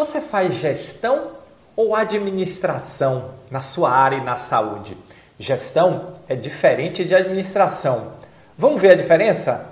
Você faz gestão ou administração na sua área e na saúde? Gestão é diferente de administração. Vamos ver a diferença?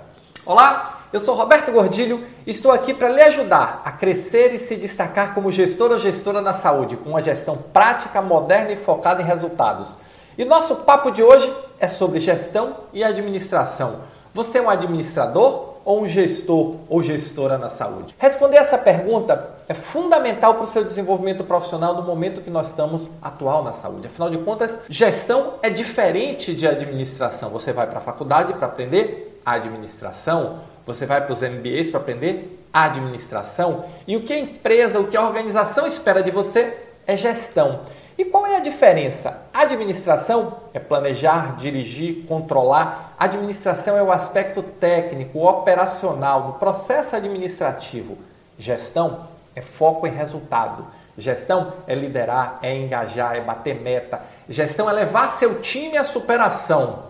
Olá, eu sou Roberto Gordilho e estou aqui para lhe ajudar a crescer e se destacar como gestor ou gestora na saúde, com uma gestão prática, moderna e focada em resultados. E nosso papo de hoje é sobre gestão e administração. Você é um administrador ou um gestor ou gestora na saúde? Responder essa pergunta é fundamental para o seu desenvolvimento profissional no momento que nós estamos atual na saúde. Afinal de contas, gestão é diferente de administração. Você vai para a faculdade para aprender administração, você vai para os MBAs para aprender administração, e o que a empresa, o que a organização espera de você é gestão. E qual é a diferença? Administração é planejar, dirigir, controlar. Administração é o aspecto técnico, operacional, do processo administrativo. Gestão é foco em resultado. Gestão é liderar, é engajar, é bater meta. Gestão é levar seu time à superação.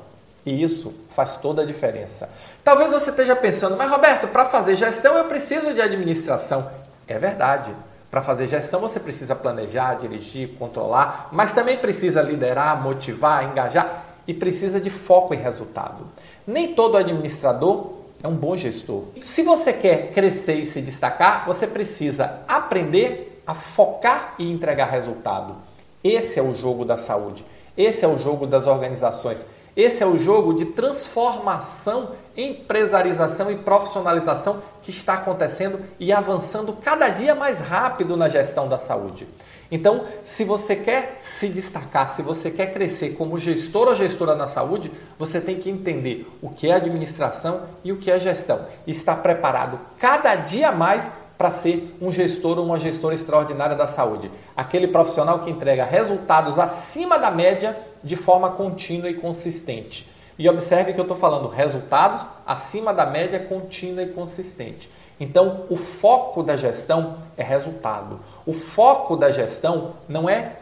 E isso faz toda a diferença. Talvez você esteja pensando, mas Roberto, para fazer gestão eu preciso de administração. É verdade. Para fazer gestão, você precisa planejar, dirigir, controlar, mas também precisa liderar, motivar, engajar e precisa de foco em resultado. Nem todo administrador é um bom gestor. Se você quer crescer e se destacar, você precisa aprender a focar e entregar resultado. Esse é o jogo da saúde. Esse é o jogo das organizações. Esse é o jogo de transformação, empresarização e profissionalização que está acontecendo e avançando cada dia mais rápido na gestão da saúde. Então, se você quer se destacar, se você quer crescer como gestor ou gestora na saúde, você tem que entender o que é administração e o que é gestão. E estar preparado cada dia mais para ser um gestor ou uma gestora extraordinária da saúde. Aquele profissional que entrega resultados acima da média de forma contínua e consistente. E observe que eu estou falando resultados acima da média contínua e consistente. Então, o foco da gestão é resultado. O foco da gestão não é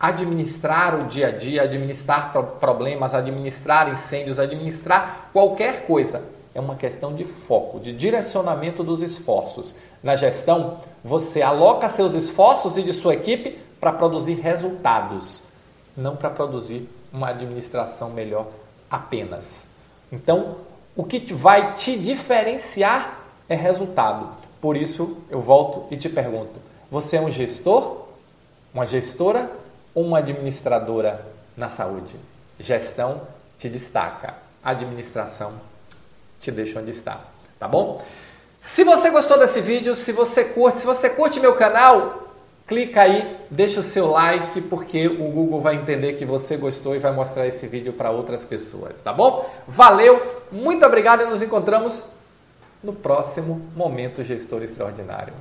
administrar o dia a dia, administrar problemas, administrar incêndios, administrar qualquer coisa é uma questão de foco, de direcionamento dos esforços. Na gestão, você aloca seus esforços e de sua equipe para produzir resultados, não para produzir uma administração melhor apenas. Então, o que vai te diferenciar é resultado. Por isso, eu volto e te pergunto: você é um gestor, uma gestora ou uma administradora na saúde? Gestão te destaca, administração te deixa onde está, tá bom? Se você gostou desse vídeo, se você curte, se você curte meu canal, clica aí, deixa o seu like, porque o Google vai entender que você gostou e vai mostrar esse vídeo para outras pessoas, tá bom? Valeu, muito obrigado e nos encontramos no próximo Momento Gestor Extraordinário.